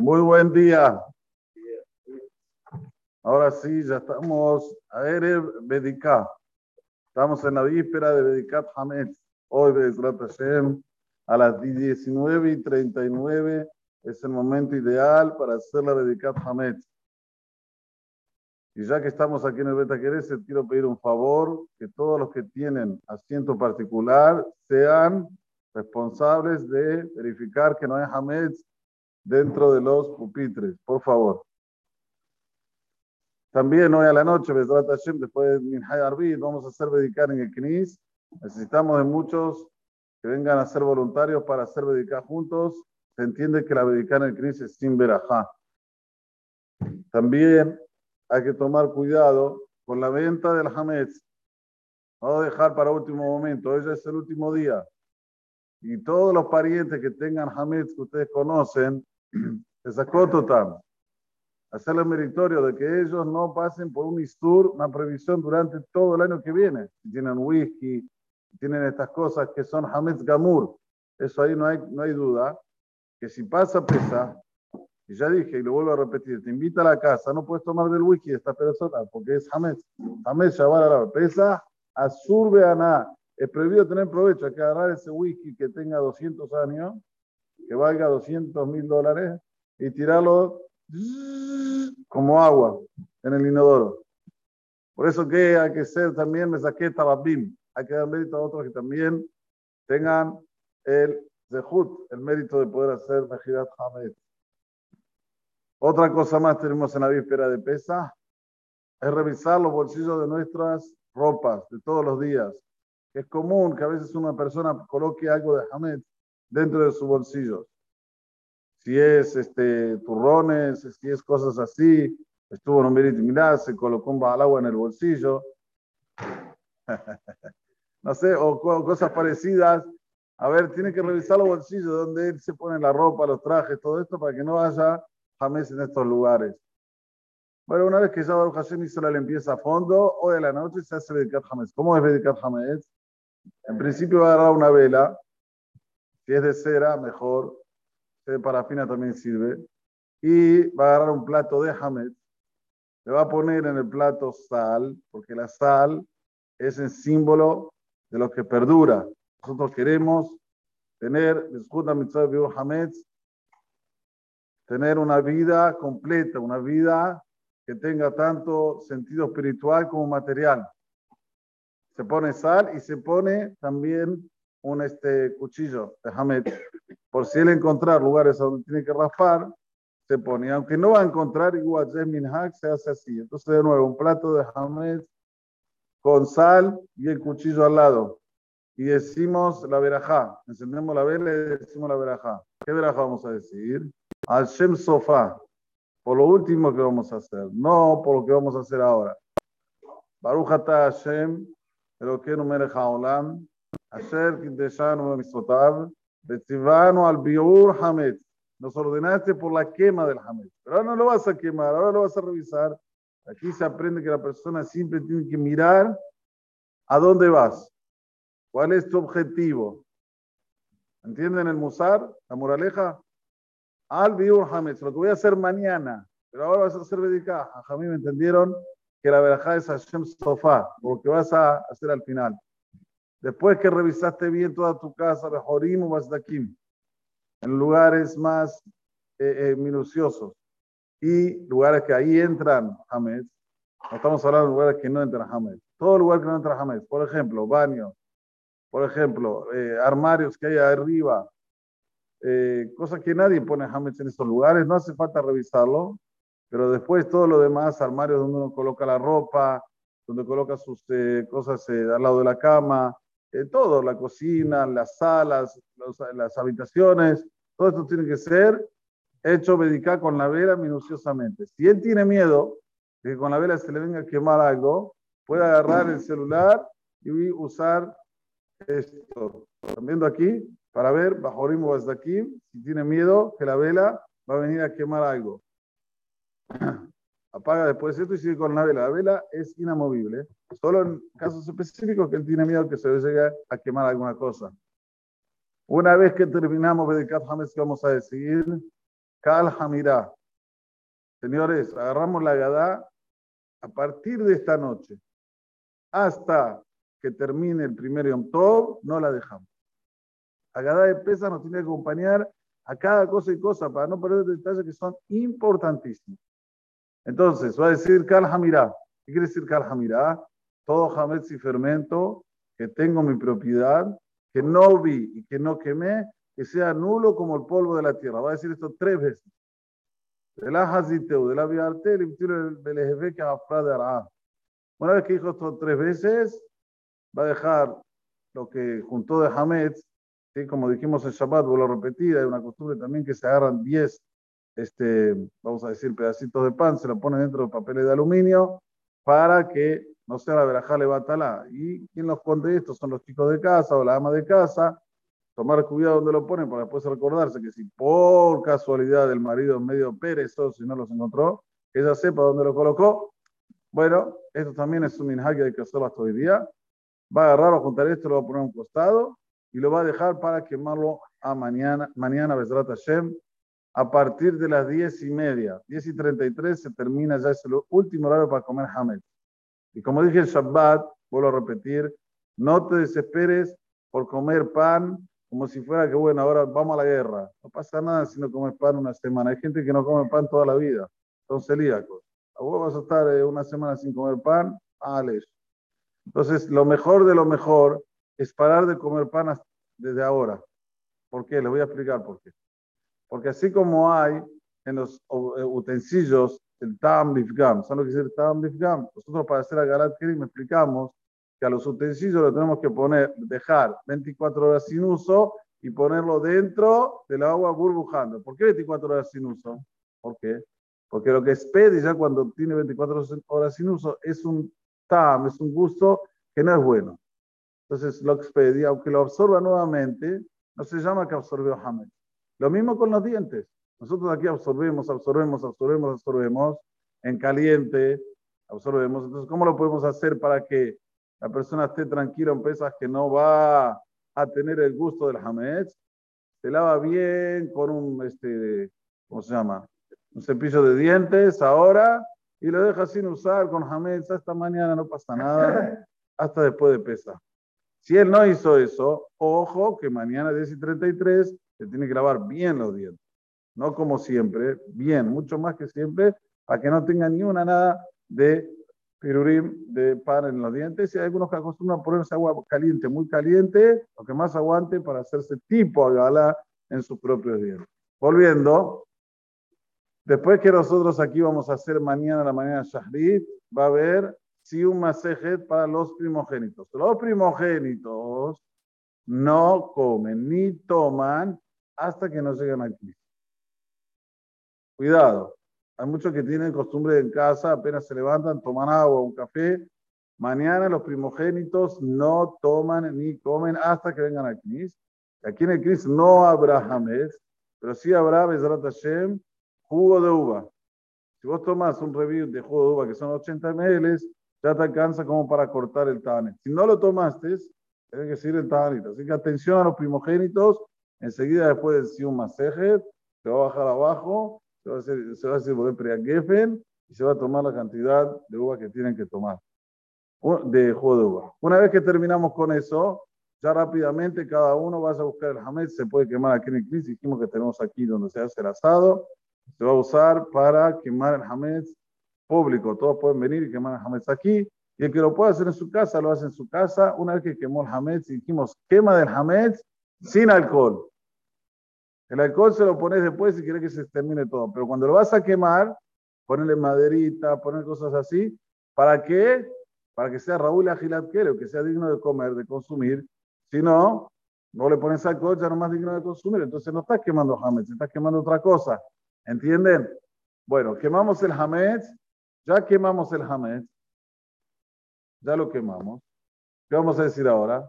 Muy buen día. Ahora sí, ya estamos a Erev Bedika. Estamos en la víspera de Bedikat Hametz. Hoy, Bezrat Hashem, a las 19 y 39 es el momento ideal para hacer la Bedikat Hametz. Y ya que estamos aquí en el Beta Querés, quiero pedir un favor, que todos los que tienen asiento particular sean responsables de verificar que no hay Hametz dentro de los pupitres, por favor. También hoy a la noche, después de Minhay Arbit, vamos a hacer dedicar en el Knis. Necesitamos de muchos que vengan a ser voluntarios para hacer dedicar juntos. Se entiende que la dedicar en el Knis es sin verajá. También hay que tomar cuidado con la venta del Hametz. No dejar para último momento. Hoy es el último día. Y todos los parientes que tengan Hametz que ustedes conocen, se sacó total hacerle meritorio de que ellos no pasen por un istur, una previsión durante todo el año que viene. Si tienen whisky, tienen estas cosas que son Hametz Gamur, eso ahí no hay, no hay duda, que si pasa pesa, y ya dije y lo vuelvo a repetir, te invita a la casa, no puedes tomar del whisky de esta persona porque es Hametz. Hametz Shabbat pesa, azurbe a nada. Es prohibido tener provecho, hay que agarrar ese whisky que tenga 200 años, que valga 200 mil dólares, y tirarlo como agua en el inodoro. Por eso que hay que ser también, me saqué tababim, hay que dar mérito a otros que también tengan el zehut, el mérito de poder hacer Mejidat Hamed. Otra cosa más tenemos en la víspera de pesa, es revisar los bolsillos de nuestras ropas de todos los días. Es común que a veces una persona coloque algo de Hamed dentro de sus bolsillos si es este, turrones, si es cosas así. Estuvo en un mirá, se colocó un agua en el bolsillo. no sé, o cosas parecidas. A ver, tiene que revisar los bolsillos donde él se pone la ropa, los trajes, todo esto, para que no haya jamés en estos lugares. Bueno, una vez que ya Baruch Hashem hizo la limpieza a fondo, hoy a la noche se hace Bedikat Hametz. ¿Cómo es Bedikat Hametz? En principio va a agarrar una vela. Si es de cera, mejor de parafina también sirve, y va a agarrar un plato de hamet, le va a poner en el plato sal, porque la sal es el símbolo de lo que perdura. Nosotros queremos tener, tener una vida completa, una vida que tenga tanto sentido espiritual como material. Se pone sal y se pone también un este, cuchillo de. Por si él encontrar lugares donde tiene que raspar, se pone. Aunque no va a encontrar igual Minhag, se hace así. Entonces, de nuevo, un plato de Hamed con sal y el cuchillo al lado. Y decimos la verajá. Encendemos la vela y decimos la verajá. ¿Qué verajá vamos a decir? Al Shem Sofá. Por lo último que vamos a hacer. No por lo que vamos a hacer ahora. Baruch Hashem, Elokeinu Melech Haolam, Asher Kideshanu Misotav, Betzivano al Biur Hamed. Nos ordenaste por la quema del Hamed. Pero ahora no lo vas a quemar, ahora lo vas a revisar. Aquí se aprende que la persona siempre tiene que mirar a dónde vas. ¿Cuál es tu objetivo? ¿Entienden el Musar? La moraleja. Al Biur Hamed. Lo que voy a hacer mañana. Pero ahora vas a hacer Bedika. A Jamí me entendieron que la verajá es Hashem Sofá. Lo que vas a hacer al final. Después que revisaste bien toda tu casa, Bejorim o aquí en lugares más eh, eh, minuciosos y lugares que ahí entran Hamed, no estamos hablando de lugares que no entran Hamed, todo lugar que no entra Hamed, por ejemplo, baños, por ejemplo, eh, armarios que hay arriba, cosas que nadie pone Hamed en estos lugares, no hace falta revisarlo, pero después todo lo demás, armarios donde uno coloca la ropa, donde coloca sus cosas al lado de la cama, eh, todo, la cocina, las salas, las habitaciones, todo esto tiene que ser hecho medicar con la vela minuciosamente. Si él tiene miedo de que con la vela se le venga a quemar algo, puede agarrar el celular y usar esto. ¿Están viendo aquí? Para ver, bajo ritmo desde aquí, si tiene miedo que la vela va a venir a quemar algo. apaga después de esto y sigue con la vela. La vela es inamovible, solo en casos específicos que él tiene miedo que se le llegue a quemar alguna cosa. Una vez que terminamos de Hametz, ¿qué vamos a decir? Kal Hamirá. Señores, agarramos la Gadá a partir de esta noche hasta que termine el primer Yom Tov, no la dejamos. La Gadá de Pesa nos tiene que acompañar a cada cosa y cosa para no perder detalles que son importantísimos. Entonces, va a decir Kal Hamirá. ¿Qué quiere decir Kal Hamirá? Todo Hametz y fermento que tengo mi propiedad, que no vi y que no quemé, que sea nulo como el polvo de la tierra. Va a decir esto tres veces. De la Haziteu, de la Viarte, el de Ará. Una vez que dijo esto tres veces, va a dejar lo que juntó de Hametz, ¿sí? como dijimos en Shabbat, vuelvo a repetir, hay una costumbre también que se agarran 10, este, vamos a decir, pedacitos de pan, se lo ponen dentro de papeles de aluminio para que no sea la verajá le batala. Y quien los esconde esto son los chicos de casa o la ama de casa. Tomar cuidado donde lo ponen para después recordarse que si por casualidad el marido es medio perezoso y no los encontró, ella sepa dónde lo colocó. Bueno, esto también es un minhag hay que hacerlo hasta hoy día. Va a agarrar o juntar esto, lo va a poner a un costado y lo va a dejar para quemarlo a mañana, mañana, Besrat Hashem, a partir de las diez y media. Diez y treinta y tres se termina, ya es el último horario para comer Hamed. Y como dije el Shabbat, vuelvo a repetir, no te desesperes por comer pan como si fuera que, bueno, ahora vamos a la guerra. No pasa nada si no comes pan una semana. Hay gente que no come pan toda la vida, son celíacos. Vos vas a estar eh, una semana sin comer pan, vale. Entonces, lo mejor de lo mejor es parar de comer pan desde ahora. ¿Por qué? Les voy a explicar por qué. Porque así como hay en los eh, utensilios el Tam Bifgam. ¿Saben lo que es el Tam Bifgam? Nosotros para hacer Agarat me explicamos que a los utensilios lo tenemos que poner, dejar 24 horas sin uso y ponerlo dentro del agua burbujando. ¿Por qué 24 horas sin uso? ¿Por qué? Porque lo que es pedi ya cuando tiene 24 horas sin uso es un tam, es un gusto que no es bueno. Entonces, lo expedi, aunque lo absorba nuevamente, no se llama que absorbió Hamed. Lo mismo con los dientes. Nosotros aquí absorbemos, absorbemos, absorbemos, absorbemos en caliente, absorbemos. Entonces, ¿cómo lo podemos hacer para que la persona esté tranquila en pesas que no va a tener el gusto del hametz? Se lava bien con un, este, ¿cómo se llama? Un cepillo de dientes ahora y lo deja sin usar con hametz hasta mañana, no pasa nada, hasta después de pesa. Si él no hizo eso, ojo que mañana 10 y 33 se tiene que lavar bien los dientes no como siempre, bien, mucho más que siempre, para que no tenga ni una nada de pirurim, de pan en los dientes. Y hay algunos que acostumbran a ponerse agua caliente, muy caliente, lo que más aguante para hacerse tipo agala en sus propios dientes. Volviendo, después que nosotros aquí vamos a hacer mañana la mañana Shahrit, va a haber si un masejet para los primogénitos. Los primogénitos no comen ni toman hasta que no lleguen aquí. Cuidado. Hay muchos que tienen costumbre en casa, apenas se levantan, toman agua, un café. Mañana los primogénitos no toman ni comen hasta que vengan al Knis. Aquí en el Knis no habrá Hamed, pero sí habrá Bezrat Hashem, jugo de uva. Si vos tomas un review de jugo de uva que son 80 ml, ya te alcanza como para cortar el Tanit. Si no lo tomaste, tiene que seguir el Tanit. Así que atención a los primogénitos. Enseguida, después del Sium Masejet, te va a bajar abajo se va a hacer, se va a hacer y se va a tomar la cantidad de uva que tienen que tomar, de jugo de uva. Una vez que terminamos con eso, ya rápidamente cada uno va a buscar el hametz, se puede quemar aquí en el cris, dijimos que tenemos aquí donde se hace el asado, se va a usar para quemar el hametz público, todos pueden venir y quemar el hametz aquí, y el que lo pueda hacer en su casa, lo hace en su casa, una vez que quemó el hametz dijimos quema del hametz sin alcohol. El alcohol se lo pones después si quieres que se termine todo. Pero cuando lo vas a quemar, ponerle maderita, poner cosas así. ¿Para qué? Para que sea Raúl Agilat o que sea digno de comer, de consumir. Si no, no le pones alcohol, ya no más digno de consumir. Entonces no estás quemando hametz, estás quemando otra cosa. ¿Entienden? Bueno, quemamos el hametz. Ya quemamos el hametz. Ya lo quemamos. ¿Qué vamos a decir ahora?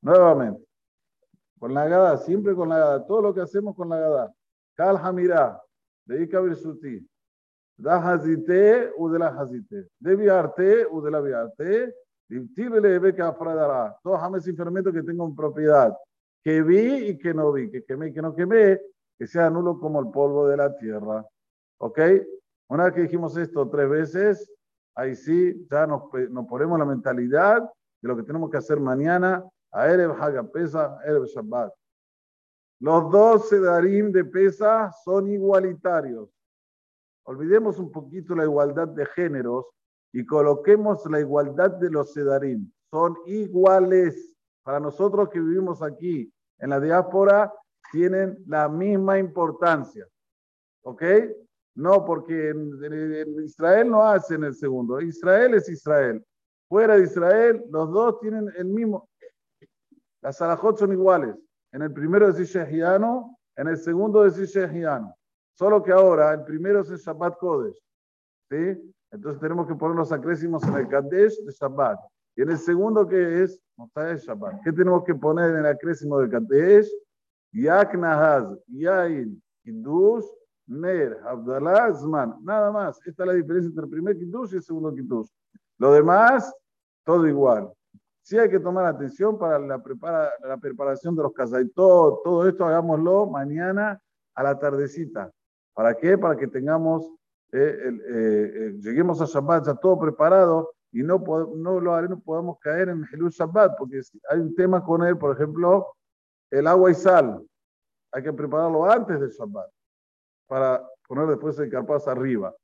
Nuevamente. Con la gada, siempre con la gada. Todo lo que hacemos con la gada. Kal Hamira, de Ika Birsuti. Da Hazite u de la Hazite. De Viarte u de la Viarte. James fermento que tengo en propiedad. que vi y que no vi, que quemé y que no quemé, que sea nulo como el polvo de la tierra. ¿Ok? Una vez que dijimos esto tres veces, ahí sí, ya nos, nos ponemos la mentalidad de lo que tenemos que hacer mañana, a Erev Hagapesa, Erev Shabbat. Los dos sedarim de pesa son igualitarios. Olvidemos un poquito la igualdad de géneros y coloquemos la igualdad de los sedarim. Son iguales. Para nosotros que vivimos aquí en la diáspora, tienen la misma importancia. ¿Ok? No, porque en, Israel no hacen el segundo. Israel es Israel. Fuera de Israel, los dos tienen el mismo. Las alajot son iguales. En el primero es Shehiano, en el segundo es Shehiano. Solo que ahora el primero es el Shabbat Kodesh. ¿Sí? Entonces tenemos que poner los acrésimos en el Kadesh de Shabbat. Y en el segundo, que es? Shabbat. ¿Qué tenemos que poner en el acrésimo del Kadesh? Yak Nahaz, Yain, Kiddush, Ner, Abdallah, Zman. Nada más. Esta es la diferencia entre el primer Kiddush y el segundo Kiddush. Lo demás, todo igual. Sí hay que tomar atención para la, prepara, la preparación de los todo Todo esto hagámoslo mañana a la tardecita. ¿Para qué? Para que tengamos, eh, eh, eh, lleguemos a Shabbat ya todo preparado y no, no lo haremos, podamos caer en el Shabbat, porque hay un tema con él, por ejemplo, el agua y sal. Hay que prepararlo antes del Shabbat para poner después el carpaz arriba.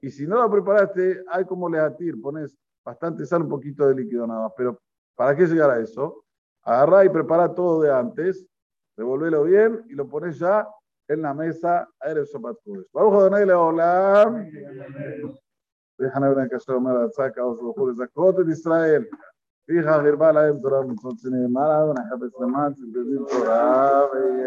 Y si no lo preparaste, hay como leatir, pones bastante sal, un poquito de líquido nada más. Pero ¿para qué llegar a eso? Agarra y prepara todo de antes, devolvelo bien y lo pones ya en la mesa Erev Shabbat Kodesh. Baruch Adonai Leolam. Déjame ver que se me da saca los ojos de de Israel. Fija, Girba, la Torah, Mitzvot, Sinai, Mara, Adonai, Habes, Laman, Sin Torah,